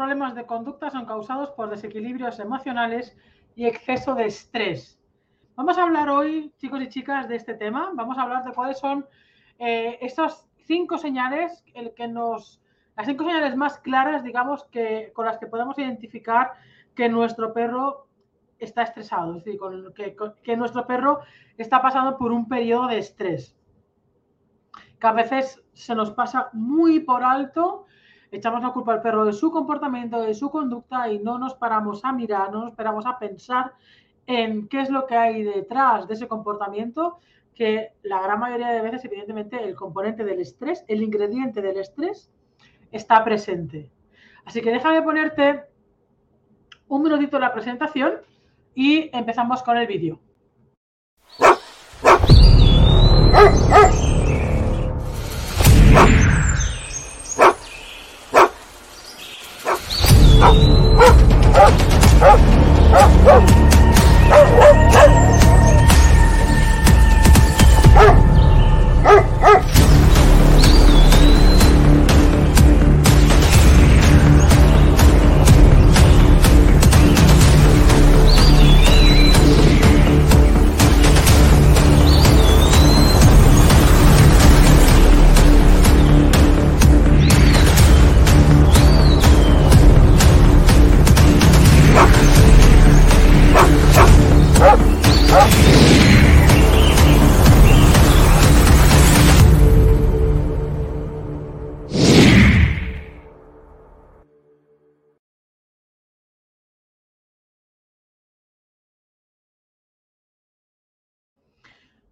problemas de conducta son causados por desequilibrios emocionales y exceso de estrés. Vamos a hablar hoy, chicos y chicas, de este tema. Vamos a hablar de cuáles son eh, estas cinco señales, que nos, las cinco señales más claras, digamos, que, con las que podemos identificar que nuestro perro está estresado, es decir, que, que nuestro perro está pasando por un periodo de estrés que a veces se nos pasa muy por alto, echamos la culpa al perro de su comportamiento, de su conducta y no nos paramos a mirar, no nos paramos a pensar en qué es lo que hay detrás de ese comportamiento, que la gran mayoría de veces, evidentemente, el componente del estrés, el ingrediente del estrés, está presente. Así que déjame ponerte un minutito la presentación y empezamos con el vídeo. Ah! Ah! Ah! Ah!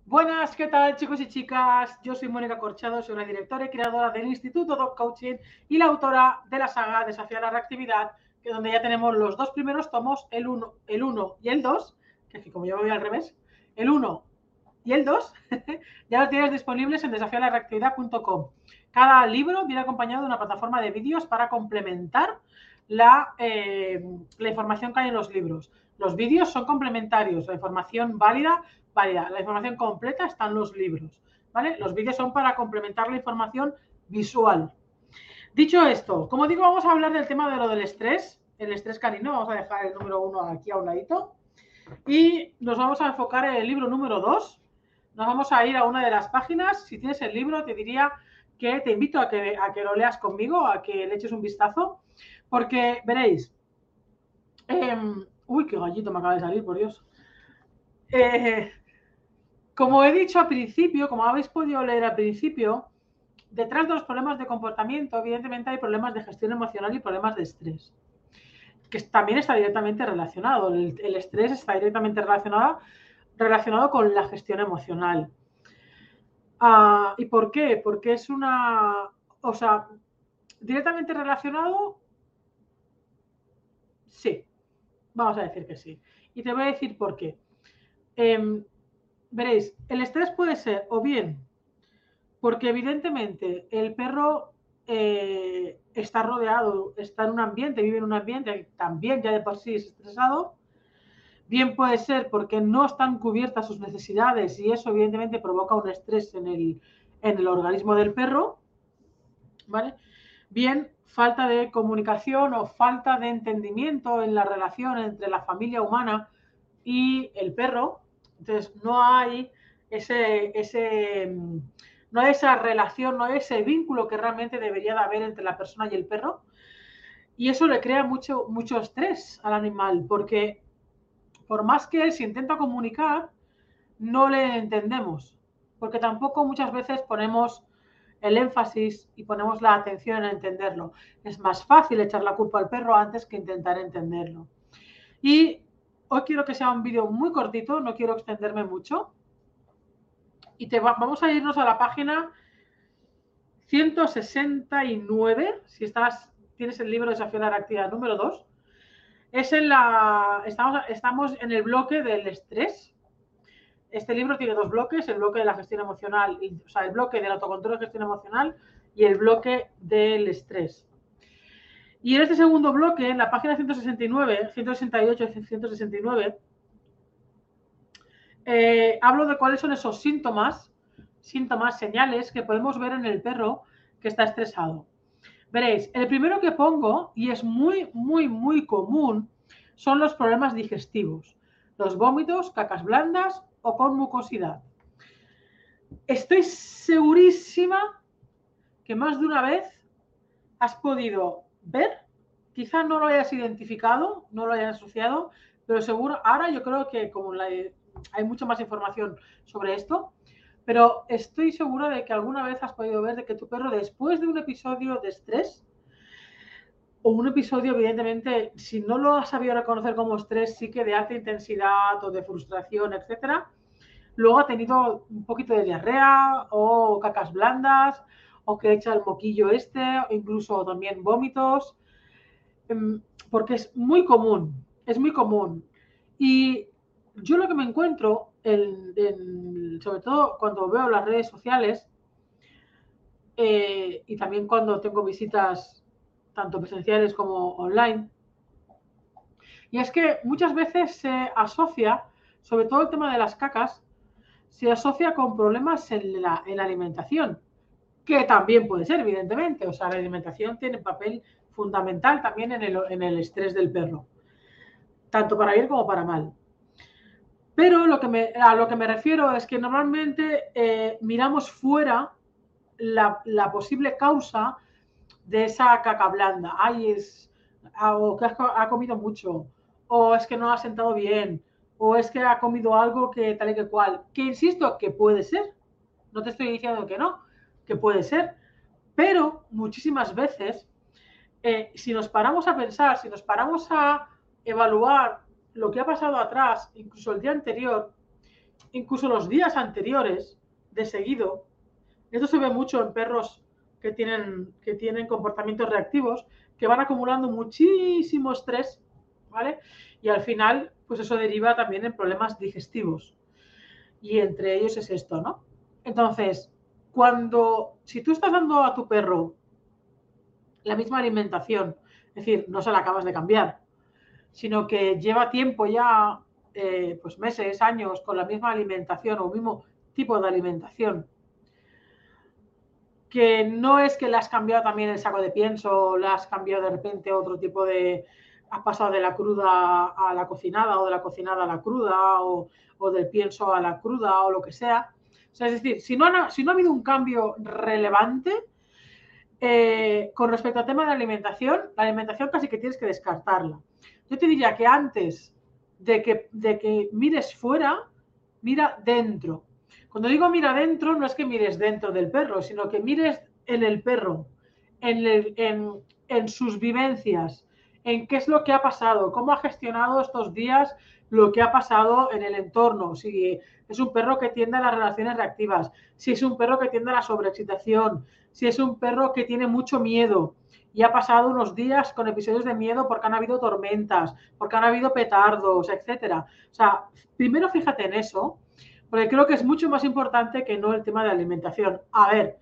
Buenas, ¿qué tal chicos y chicas? Yo soy Mónica Corchado, soy la directora y creadora del Instituto Dog Coaching y la autora de la saga Desafiar la Reactividad, que donde ya tenemos los dos primeros tomos, el 1 el uno y el 2, que aquí como yo voy al revés, el 1 y el 2, ya los tienes disponibles en desafiarlareactividad.com. Cada libro viene acompañado de una plataforma de vídeos para complementar la, eh, la información que hay en los libros. Los vídeos son complementarios, la información válida la información completa está en los libros. ¿vale? Los vídeos son para complementar la información visual. Dicho esto, como digo, vamos a hablar del tema de lo del estrés, el estrés canino. Vamos a dejar el número uno aquí a un ladito. Y nos vamos a enfocar en el libro número dos. Nos vamos a ir a una de las páginas. Si tienes el libro, te diría que te invito a que, a que lo leas conmigo, a que le eches un vistazo, porque veréis. Em, uy, qué gallito me acaba de salir, por Dios. Eh, como he dicho al principio, como habéis podido leer al principio, detrás de los problemas de comportamiento, evidentemente hay problemas de gestión emocional y problemas de estrés, que también está directamente relacionado. El, estrés está directamente relacionado, relacionado con la gestión emocional. Ah, ¿Y por qué? Porque es una, o sea, directamente relacionado, sí, vamos a decir que sí. Y te voy a decir por qué. Em, veréis, el estrés puede ser o bien porque evidentemente el perro eh, está rodeado, está en un ambiente, vive en un ambiente que también ya de por sí es estresado, bien puede ser porque no están cubiertas sus necesidades y eso evidentemente provoca un estrés en el, en el organismo del perro, ¿vale? Bien, falta de comunicación o falta de entendimiento en la relación entre la familia humana y el perro, entonces, no hay ese, ese, mm, no hay esa relación, no hay ese vínculo que realmente debería de haber entre la persona y el perro. Y eso le crea mucho, mucho estrés al animal, porque por más que él se intenta comunicar, no le entendemos, porque tampoco muchas veces ponemos el énfasis y ponemos la atención en entenderlo. Es más fácil echar la culpa al perro antes que intentar entenderlo. Y Hoy quiero que sea un vídeo muy cortito, no quiero extenderme mucho. Y te vamos a irnos a la página 169, si estás, tienes el libro Desafío a la Actividad número 2. Es en la, estamos, estamos en el bloque del estrés. Este libro tiene dos bloques, el bloque de la gestión emocional, o sea, el bloque del autocontrol de gestión emocional y el bloque del estrés. Y en este segundo bloque, en la página 169, 168 y 169, hablo de cuáles son esos síntomas, síntomas, señales que podemos ver en el perro que está estresado. Veréis, el primero que pongo, y es muy, muy, muy común, son los problemas digestivos, los vómitos, cacas blandas o con mucosidad. Estoy segurísima que más de una vez has podido ver, quizá no lo hayas identificado, no lo hayas asociado, pero seguro, ahora yo creo que como hay mucha más información sobre esto, pero estoy segura de que alguna vez has podido ver de que tu perro después de un episodio de estrés o un episodio, evidentemente, si no lo has sabido reconocer como estrés, sí que de alta intensidad o de frustración, etcétera, luego ha tenido un poquito de diarrea o cacas blandas o que echa el moquillo este, o incluso también vómitos, em, porque es muy común, es muy común. Y yo lo que me encuentro sobre todo cuando veo las redes sociales eh, y también cuando tengo visitas tanto presenciales como online, y es que muchas veces se asocia, sobre todo el tema de las cacas, se asocia con problemas en la, alimentación, que también puede ser, evidentemente. O sea, la alimentación tiene papel fundamental también en el, en el estrés del perro, tanto para bien como para mal. Pero lo que me, a lo que me refiero es que normalmente eh, miramos fuera la, posible causa de esa caca blanda. Ay, es o que ha, comido mucho, o es que no ha sentado bien, o es que ha comido algo que tal y que cual. Que insisto, que puede ser. No te estoy diciendo que no, que puede ser. Pero muchísimas veces, eh, si nos paramos a pensar, si nos paramos a evaluar lo que ha pasado atrás, incluso el día anterior, incluso los días anteriores de seguido, esto se ve mucho en perros que tienen, que tienen comportamientos reactivos, que van acumulando muchísimo estrés, ¿vale? Y al final, pues eso deriva también en problemas digestivos. Y entre ellos es esto, ¿no? Entonces, cuando, si tú estás dando a tu perro la misma alimentación, es decir, no se la acabas de cambiar, sino que lleva tiempo ya, eh, pues meses, años, con la misma alimentación o mismo tipo de alimentación. Que no es que le has cambiado también el saco de pienso, le has cambiado de repente otro tipo de. Has pasado de la cruda a la cocinada o de la cocinada a la cruda o, del pienso a la cruda o lo que sea. es decir, si no, ha, habido un cambio relevante, eh, con respecto al tema de la alimentación, la alimentación casi que tienes que descartarla. Yo te diría que antes de que, de que mires fuera, mira dentro. Cuando digo mira dentro, no es que mires dentro del perro, sino que mires en el perro, en, en sus vivencias, en qué es lo que ha pasado, cómo ha gestionado estos días lo que ha pasado en el entorno, si es un perro que tiende a las relaciones reactivas, si es un perro que tiende a la sobreexcitación, si es un perro que tiene mucho miedo, y ha pasado unos días con episodios de miedo porque han habido tormentas, porque han habido petardos, etcétera. O sea, primero fíjate en eso, porque creo que es mucho más importante que no el tema de alimentación. A ver,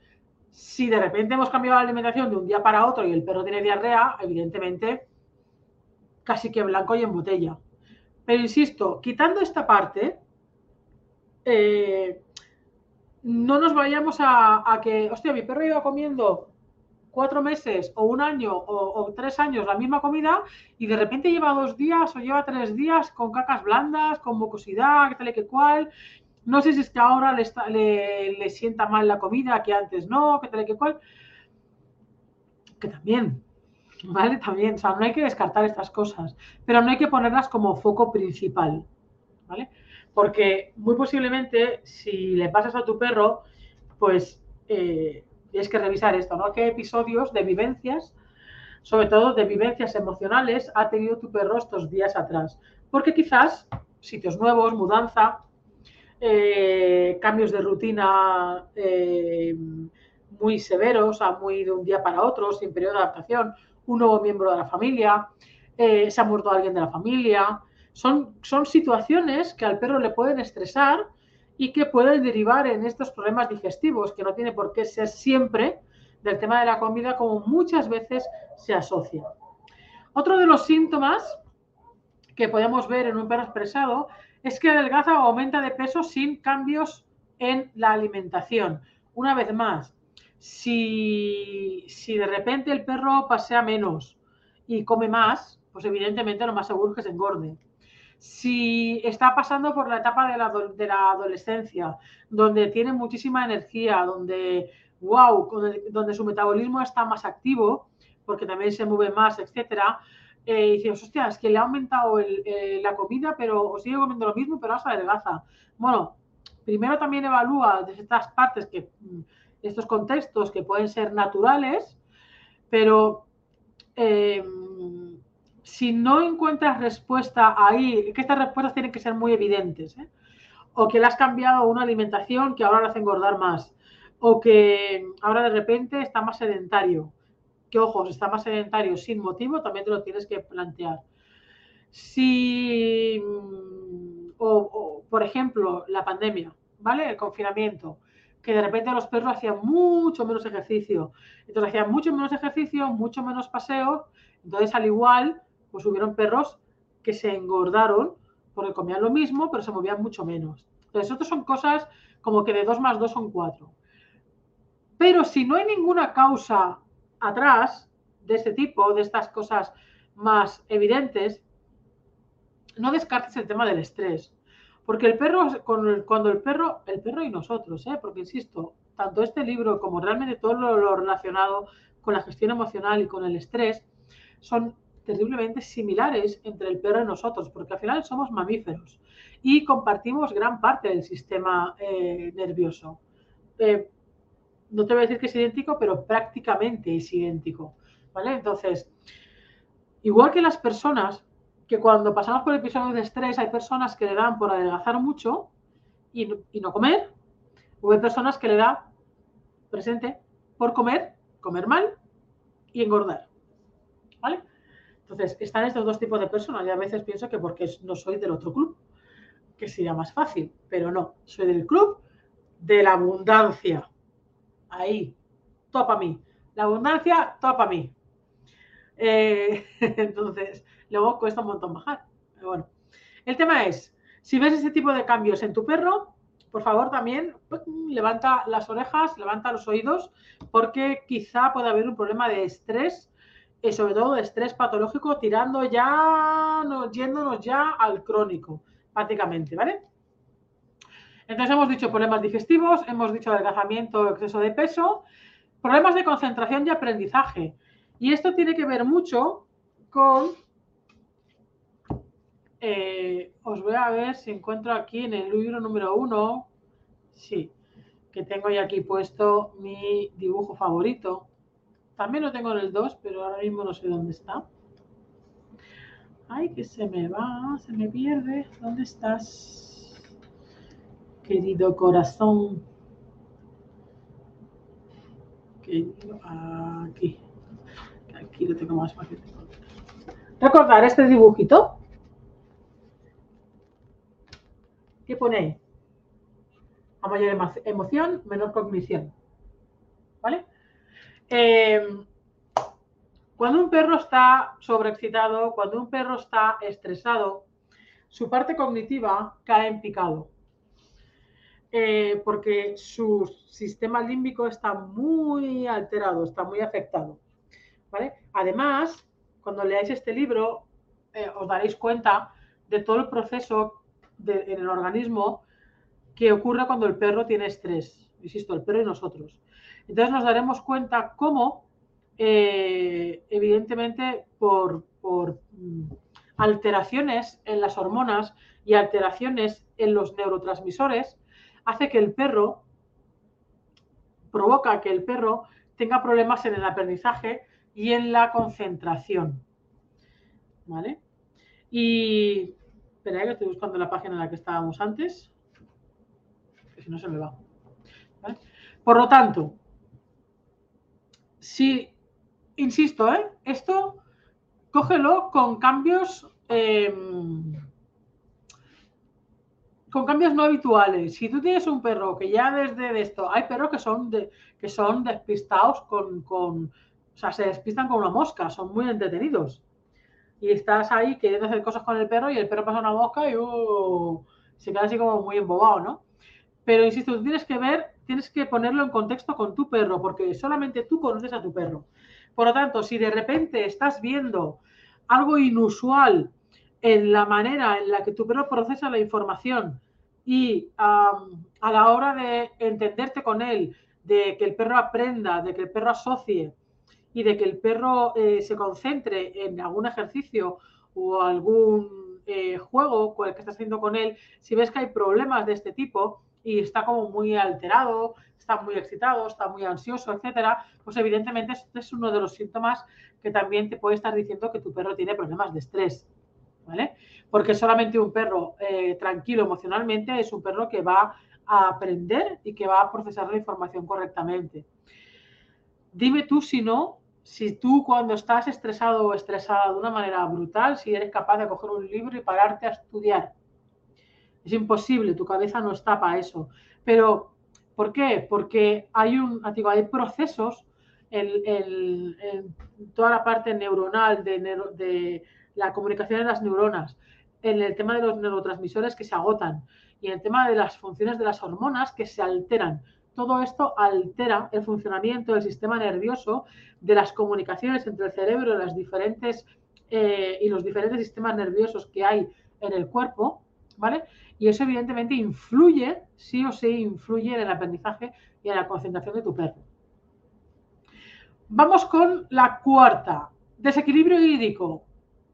si de repente hemos cambiado la alimentación de un día para otro y el perro tiene diarrea, evidentemente casi que blanco y en botella. Pero insisto, quitando esta parte, eh, no nos vayamos a, que, hostia, mi perro iba comiendo cuatro meses o un año o, tres años la misma comida y de repente lleva dos días o lleva tres días con cacas blandas, con mucosidad, tal y que cual. No sé si es que ahora le, le, sienta mal la comida, que antes no, que tal y que cual. Que también, ¿vale? También, o sea, no hay que descartar estas cosas, pero no hay que ponerlas como foco principal, ¿vale? Porque muy posiblemente si le pasas a tu perro, pues eh, tienes que revisar esto, ¿no? ¿Qué episodios de vivencias, sobre todo de vivencias emocionales, ha tenido tu perro estos días atrás? Porque quizás sitios nuevos, mudanza, eh, cambios de rutina eh, muy severos, a muy de un día para otro, sin periodo de adaptación, un nuevo miembro de la familia, eh, se ha muerto alguien de la familia. Son, son situaciones que al perro le pueden estresar y que pueden derivar en estos problemas digestivos, que no tiene por qué ser siempre del tema de la comida como muchas veces se asocia. Otro de los síntomas que podemos ver en un perro expresado es que adelgaza o aumenta de peso sin cambios en la alimentación. Una vez más, Si, si de repente el perro pasea menos y come más, pues evidentemente lo más seguro es que se engorde. Si está pasando por la etapa de la, de la adolescencia, donde tiene muchísima energía, donde, wow, donde su metabolismo está más activo, porque también se mueve más, etcétera, eh, y dices, hostia, es que le ha aumentado eh, la comida, pero o sigue comiendo lo mismo, pero ahora se adelgaza. Bueno, primero también evalúa de estas partes, que mm, estos contextos que pueden ser naturales, pero eh, si no encuentras respuesta ahí, que estas respuestas tienen que ser muy evidentes, ¿eh? o que le has cambiado una alimentación que ahora le hace engordar más, o que ahora de repente está más sedentario, que ojos, está más sedentario sin motivo, también te lo tienes que plantear. Si, mm, o, por ejemplo, la pandemia, ¿vale? El confinamiento, que de repente los perros hacían mucho menos ejercicio. Entonces hacían mucho menos ejercicio, mucho menos paseo. Entonces, al igual, pues hubieron perros que se engordaron porque comían lo mismo, pero se movían mucho menos. Entonces, estas son cosas como que de 2 más 2 son 4. Pero si no hay ninguna causa atrás de este tipo, de estas cosas más evidentes, no descartes el tema del estrés. Porque el perro, cuando el perro, el perro y nosotros, ¿eh? porque insisto, tanto este libro como realmente todo lo relacionado con la gestión emocional y con el estrés, son terriblemente similares entre el perro y nosotros, porque al final somos mamíferos y compartimos gran parte del sistema eh, nervioso. Eh, no te voy a decir que es idéntico, pero prácticamente es idéntico. ¿Vale? Entonces, igual que las personas, que cuando pasamos por episodios de estrés hay personas que le dan por adelgazar mucho y, y no comer, o hay personas que le dan presente por comer, comer mal y engordar. ¿Vale? Entonces, están estos dos tipos de personas y a veces pienso que porque no soy del otro club, que sería más fácil, pero no, soy del club de la abundancia. Ahí, topa a mí. La abundancia, topa a mí. Eh, entonces, luego cuesta un montón bajar. Pero bueno, el tema es, si ves ese tipo de cambios en tu perro, por favor también pues, levanta las orejas, levanta los oídos, porque quizá pueda haber un problema de estrés y sobre todo de estrés patológico, tirando ya, yéndonos ya al crónico, prácticamente, ¿vale? Entonces hemos dicho problemas digestivos, hemos dicho adelgazamiento, exceso de peso, problemas de concentración y aprendizaje. Y esto tiene que ver mucho con... Eh, os voy a ver si encuentro aquí en el libro número uno, sí, que tengo ya aquí puesto mi dibujo favorito. También lo tengo en el 2, pero ahora mismo no sé dónde está. Ay, que se me va, se me pierde. ¿Dónde estás? Querido corazón. Aquí. Aquí lo tengo más fácil. Recordar este dibujito. ¿Qué pone A mayor emoción, menor cognición. ¿Vale? Em, cuando un perro está sobreexcitado, cuando un perro está estresado, su parte cognitiva cae en picado. Eh, porque su sistema límbico está muy alterado, está muy afectado. Además, cuando leáis este libro, eh, os daréis cuenta de todo el proceso en el organismo que ocurre cuando el perro tiene estrés. Insisto, el perro y nosotros. Entonces nos daremos cuenta cómo, eh, evidentemente, por, mm, alteraciones en las hormonas y alteraciones en los neurotransmisores, hace que el perro, provoca que el perro tenga problemas en el aprendizaje y en la concentración. ¿Vale? Y espera, que estoy buscando la página en la que estábamos antes, que si no se me va. Por lo tanto, si, insisto, ¿eh? esto cógelo con cambios, em, con cambios no habituales. Si tú tienes un perro que ya desde esto, hay perros que son, de, que son despistados con, con, o sea, se despistan con una mosca, son muy entretenidos. Y estás ahí queriendo hacer cosas con el perro y el perro pasa una mosca y uh, se queda así como muy embobado, ¿no? Pero insisto, tú tienes que ver, tienes que ponerlo en contexto con tu perro, porque solamente tú conoces a tu perro. Por lo tanto, si de repente estás viendo algo inusual en la manera en la que tu perro procesa la información y a la hora de entenderte con él, de que el perro aprenda, de que el perro asocie y de que el perro eh, se concentre en algún ejercicio o algún eh, juego con el que estás haciendo con él, si ves que hay problemas de este tipo y está como muy alterado, está muy excitado, está muy ansioso, etcétera, pues evidentemente este es uno de los síntomas que también te puede estar diciendo que tu perro tiene problemas de estrés. ¿Vale? Porque solamente un perro eh, tranquilo emocionalmente es un perro que va a aprender y que va a procesar la información correctamente. Dime tú si no, si tú cuando estás estresado o estresada de una manera brutal, si eres capaz de coger un libro y pararte a estudiar. Es imposible, tu cabeza no está para eso. Pero, ¿por qué? Porque hay, un, digo, hay procesos en, toda la parte neuronal de, de la comunicación de las neuronas, en el tema de los neurotransmisores que se agotan y el tema de las funciones de las hormonas que se alteran. Todo esto altera el funcionamiento del sistema nervioso, de las comunicaciones entre el cerebro y, eh, y los diferentes sistemas nerviosos que hay en el cuerpo, ¿vale? Y eso evidentemente influye, sí o sí, influye en el aprendizaje y en la concentración de tu perro. Vamos con la cuarta. Desequilibrio hídrico.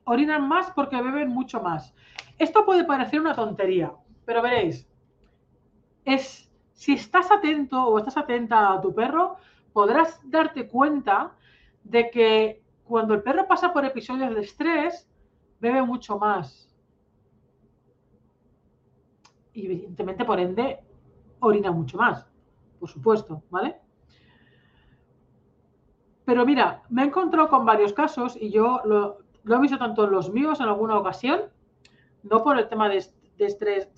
Orinan más porque beben mucho más. Esto puede parecer una tontería, pero veréis, es, si estás atento o estás atenta a tu perro, podrás darte cuenta de que cuando el perro pasa por episodios de estrés, bebe mucho más. Y evidentemente, por ende, orina mucho más, por supuesto, ¿vale? Pero mira, me he encontrado con varios casos y yo lo, he visto tanto los míos en alguna ocasión, no por el tema de, estrés,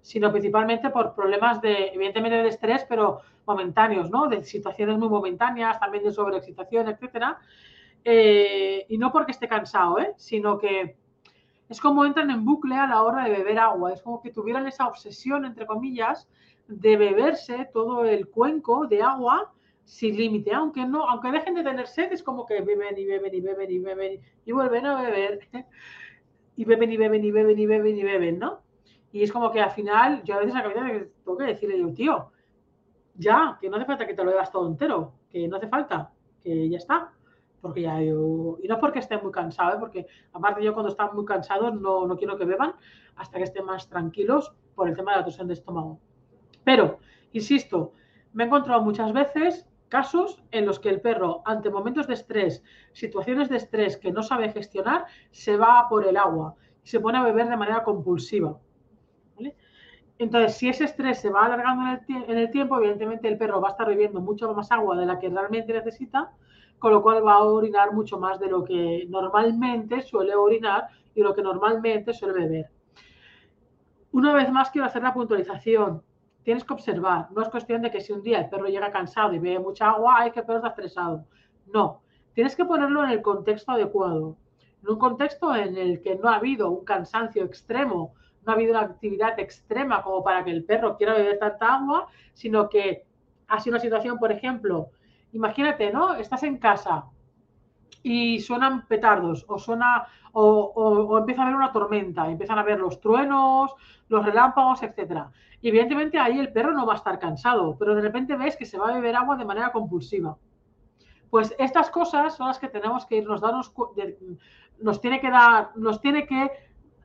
sino principalmente por problemas de, evidentemente de estrés, pero momentáneos, ¿no? De situaciones muy momentáneas, también de sobreexcitación, etcétera. Eh, y no porque esté cansado, ¿eh? Sino que es como entran en bucle a la hora de beber agua. Es como que tuvieran esa obsesión, entre comillas, de beberse todo el cuenco de agua sin límite. Aunque no, aunque dejen de tener sed, es como que beben y beben y beben y beben y vuelven a beber. y beben y beben y beben y beben y beben, ¿no? Y es como que al final, yo a veces a la tengo que decirle yo, tío, ya, que no hace falta que te lo bebas todo entero, que no hace falta, que ya está. Porque ya yo, y no porque esté muy cansado, ¿eh? porque aparte yo cuando están muy cansados no, no quiero que beban hasta que estén más tranquilos por el tema de la torsión de estómago. Pero, insisto, me he encontrado muchas veces casos en los que el perro, ante momentos de estrés, situaciones de estrés que no sabe gestionar, se va por el agua y se pone a beber de manera compulsiva. Entonces, si ese estrés se va alargando en el, tiempo, evidentemente el perro va a estar bebiendo mucho más agua de la que realmente necesita, con lo cual va a orinar mucho más de lo que normalmente suele orinar y lo que normalmente suele beber. Una vez más quiero hacer la puntualización tienes que observar. No es cuestión de que si un día el perro llega cansado y bebe mucha agua, hay que el perro está estresado. No, tienes que ponerlo en el contexto adecuado. En un contexto en el que no ha habido un cansancio extremo, no ha habido una actividad extrema como para que el perro quiera beber tanta agua, sino que ha sido una situación, por ejemplo, imagínate, ¿no? Estás en casa y suenan petardos o suena o, empieza a haber una tormenta, empiezan a ver los truenos, los relámpagos, etcétera. Y evidentemente ahí el perro no va a estar cansado, pero de repente ves que se va a beber agua de manera compulsiva. Pues estas cosas son las que tenemos que irnos darnos nos tiene que dar, nos tiene que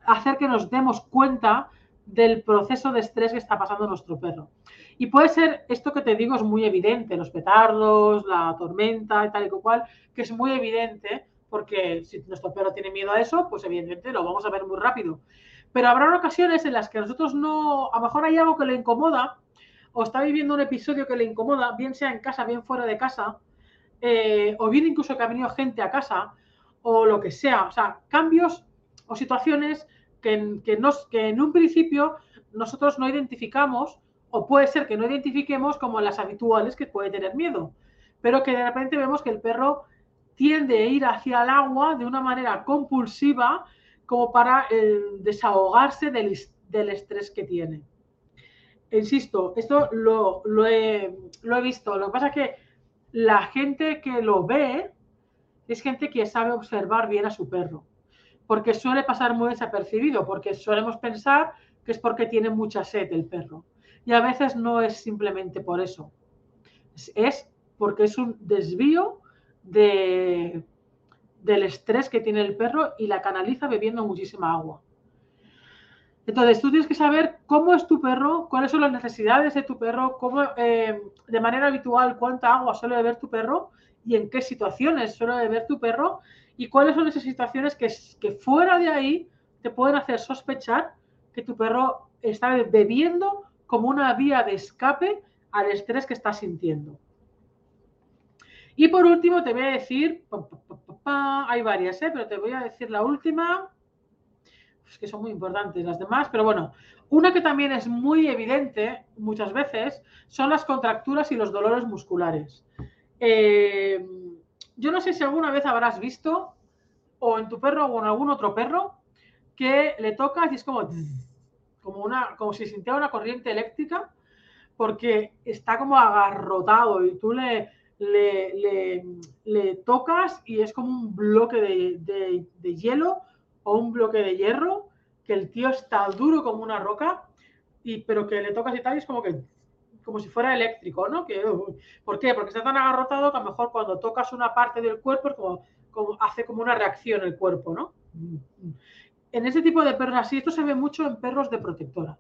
hacer que nos demos cuenta del proceso de estrés que está pasando nuestro perro. Y puede ser, esto que te digo es muy evidente, los petardos, la tormenta y tal y cual, que es muy evidente, porque si nuestro perro tiene miedo a eso, pues evidentemente lo vamos a ver muy rápido. Pero habrá ocasiones en las que nosotros no, a lo mejor hay algo que le incomoda o está viviendo un episodio que le incomoda, bien sea en casa, bien fuera de casa, eh, o bien incluso que ha venido gente a casa, o lo que sea. O sea, cambios o situaciones que, que, nos, que en un principio nosotros no identificamos, o puede ser que no identifiquemos como las habituales que puede tener miedo, pero que de repente vemos que el perro tiende a ir hacia el agua de una manera compulsiva como para eh, desahogarse del, estrés que tiene. insisto, esto lo, he, lo he visto. Lo que pasa es que la gente que lo ve es gente que sabe observar bien a su perro, porque suele pasar muy desapercibido, porque solemos pensar que es porque tiene mucha sed el perro. Y a veces no es simplemente por eso, es porque es un desvío de, del estrés que tiene el perro y la canaliza bebiendo muchísima agua. Entonces, tú tienes que saber cómo es tu perro, cuáles son las necesidades de tu perro, cómo, eh, de manera habitual, cuánta agua suele beber tu perro y en qué situaciones suele beber tu perro y cuáles son esas situaciones que, que fuera de ahí te pueden hacer sospechar que tu perro está bebiendo como una vía de escape al estrés que está sintiendo. Y por último te voy a decir, hay varias, ¿eh? pero te voy a decir la última, es que son muy importantes las demás, pero bueno, una que también es muy evidente muchas veces son las contracturas y los dolores musculares. Eh, yo no sé si alguna vez habrás visto, o en tu perro o en algún otro perro, que le tocas y es como, como, una, como si sintiera una corriente eléctrica, porque está como agarrotado y tú le, le, le, tocas y es como un bloque de, de hielo o un bloque de hierro, que el tío está duro como una roca, y, pero que le tocas y tal, y es como que como si fuera eléctrico, ¿no? Que, ¿Por qué? Porque está tan agarrotado que a lo mejor cuando tocas una parte del cuerpo como, como, hace como una reacción el cuerpo, ¿no? En ese tipo de perros así, esto se ve mucho en perros de protectora.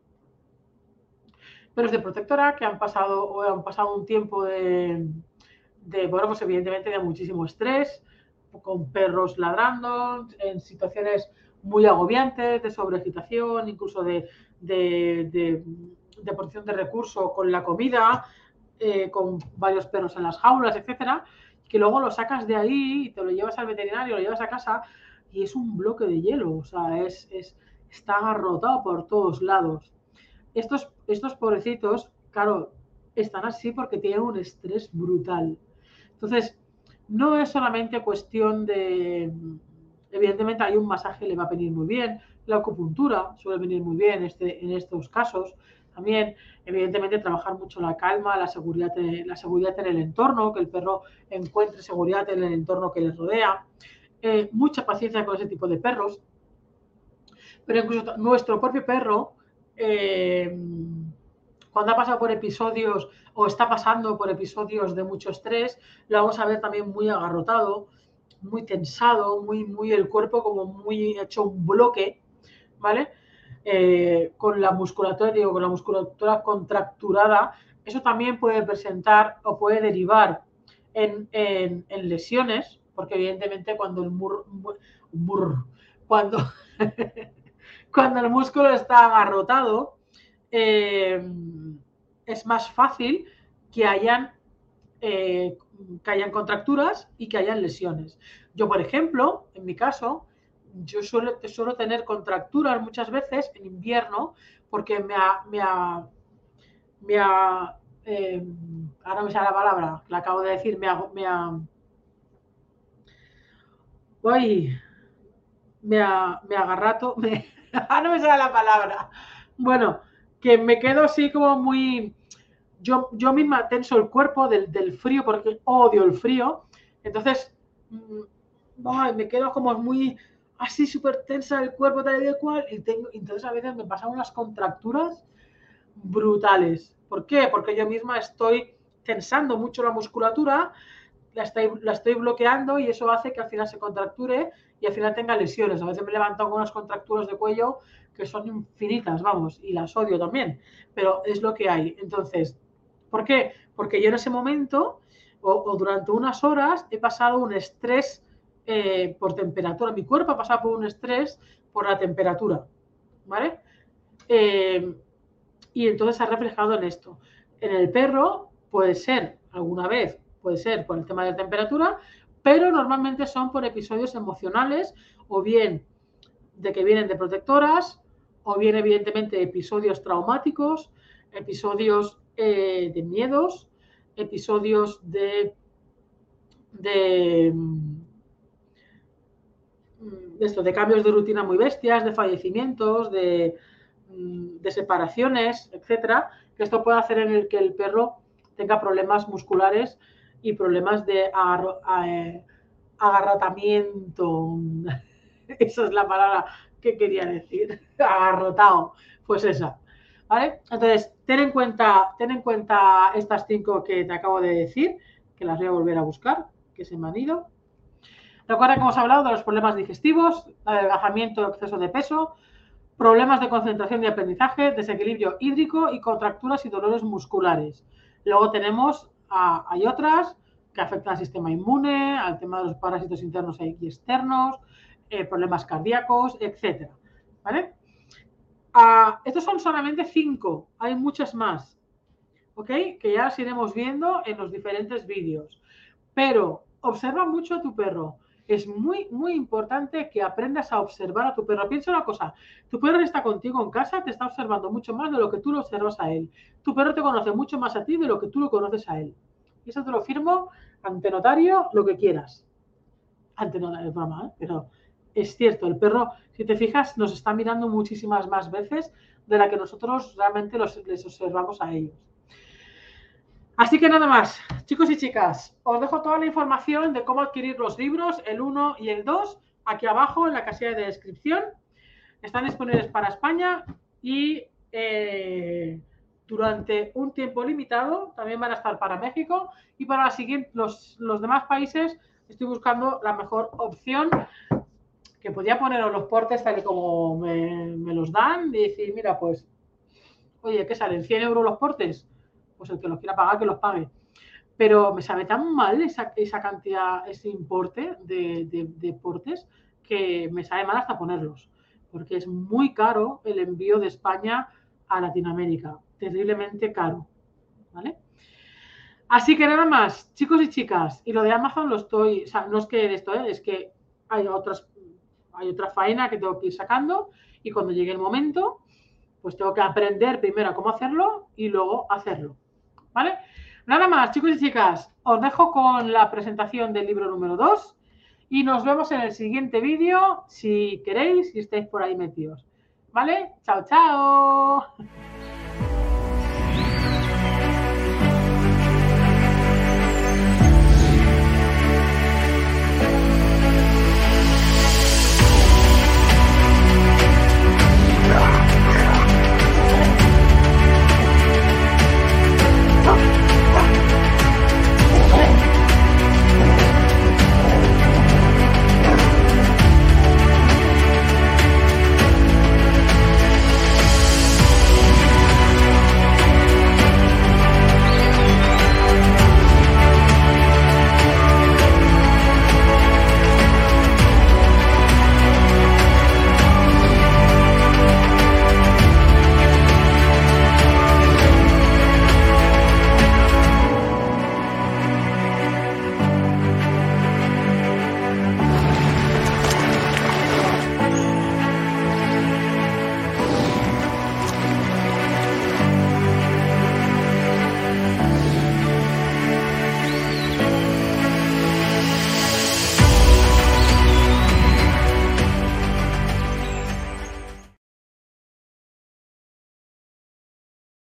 Perros de protectora que han pasado o han pasado un tiempo de, de bueno, pues evidentemente de muchísimo estrés, con perros ladrando, en situaciones muy agobiantes, de sobreagitación, incluso de, de, de, porción de recurso con la comida, eh, con varios perros en las jaulas, etcétera, que luego lo sacas de ahí y te lo llevas al veterinario, lo llevas a casa y es un bloque de hielo, o sea, es, es está agarrotado por todos lados. Estos, estos pobrecitos, claro, están así porque tienen un estrés brutal. Entonces, no es solamente cuestión de, evidentemente hay un masaje le va a venir muy bien, la acupuntura suele venir muy bien este, en estos casos. También, evidentemente, trabajar mucho la calma, la seguridad, la seguridad en el entorno, que el perro encuentre seguridad en el entorno que le rodea. Eh, mucha paciencia con ese tipo de perros. Pero incluso nuestro propio perro, eh, cuando ha pasado por episodios o está pasando por episodios de mucho estrés, lo vamos a ver también muy agarrotado, muy tensado, muy, muy el cuerpo como muy hecho un bloque, ¿vale? Eh, con la musculatura, digo, con la musculatura contracturada, eso también puede presentar o puede derivar en, lesiones, porque evidentemente cuando el mur, cuando, cuando el músculo está agarrotado, eh, es más fácil que hayan, eh, que hayan contracturas y que hayan lesiones. Yo, por ejemplo, en mi caso, yo suelo, suelo tener contracturas muchas veces en invierno porque me ha, me ha, me eh, ahora me sale la palabra, la acabo de decir, me ha, ha, uy, me ha, me agarrato, me, no me sale la palabra. Bueno, que me quedo así como muy, yo, yo misma tenso el cuerpo del, del frío porque odio el frío, entonces mm, me quedo como muy así súper tensa el cuerpo tal y cual y tengo, entonces a veces me pasan unas contracturas brutales. ¿Por qué? Porque yo misma estoy tensando mucho la musculatura, la estoy, bloqueando y eso hace que al final se contracture y al final tenga lesiones. A veces me levanto con unas contracturas de cuello que son infinitas, vamos, y las odio también, pero es lo que hay. Entonces, ¿por qué? Porque yo en ese momento o, durante unas horas he pasado un estrés eh, por temperatura. Mi cuerpo ha pasado por un estrés por la temperatura, ¿vale? Eh, y entonces ha reflejado en esto. En el perro puede ser alguna vez, puede ser por el tema de la temperatura, pero normalmente son por episodios emocionales o bien de que vienen de protectoras o bien evidentemente episodios traumáticos, episodios eh, de miedos, episodios de, mm, esto, de cambios de rutina muy bestias, de fallecimientos, de, mm, de separaciones, etcétera, que esto puede hacer en el que el perro tenga problemas musculares y problemas de eh, agarrotamiento. Esa es la palabra que quería decir. Agarrotado. Pues esa. ¿Vale? Entonces, ten en cuenta, ten en cuenta estas cinco que te acabo de decir, que las voy a volver a buscar, que se me han ido. Recuerda que hemos hablado de los problemas digestivos, adelgazamiento, exceso de peso, problemas de concentración y aprendizaje, desequilibrio hídrico y contracturas y dolores musculares. Luego tenemos, hay otras que afectan al sistema inmune, al tema de los parásitos internos y externos, eh, problemas cardíacos, etc. ¿Vale? Ah, estos son solamente cinco, hay muchas más, ¿ok? Que ya las iremos viendo en los diferentes vídeos. Pero observa mucho a tu perro es muy, muy importante que aprendas a observar a tu perro. Piensa una cosa, tu perro está contigo en casa, te está observando mucho más de lo que tú lo observas a él. Tu perro te conoce mucho más a ti de lo que tú lo conoces a él. Y eso te lo firmo ante notario, lo que quieras. Ante notario, es broma, ¿eh? pero es cierto, el perro, si te fijas, nos está mirando muchísimas más veces de la que nosotros realmente los, les observamos a ellos. Así que nada más, chicos y chicas, os dejo toda la información de cómo adquirir los libros, el 1 y el 2, aquí abajo en la casilla de descripción. Están disponibles para España y eh, durante un tiempo limitado también van a estar para México y para los, los demás países estoy buscando la mejor opción que podía poner los portes tal y como me, me los dan y decir, mira, pues, oye, ¿qué salen? ¿100 euros los portes? Pues el que los quiera pagar, que los pague. Pero me sabe tan mal esa, esa cantidad, ese importe de, de, deportes que me sabe mal hasta ponerlos, porque es muy caro el envío de España a Latinoamérica, terriblemente caro. ¿Vale? Así que nada más, chicos y chicas, y lo de Amazon lo estoy, o sea, no es que esto, ¿eh? es que hay otras, hay otra faena que tengo que ir sacando y cuando llegue el momento, pues tengo que aprender primero cómo hacerlo y luego hacerlo. ¿Vale? Nada más, chicos y chicas, os dejo con la presentación del libro número 2 y nos vemos en el siguiente vídeo si queréis y estáis por ahí metidos. ¿Vale? Chao, chao.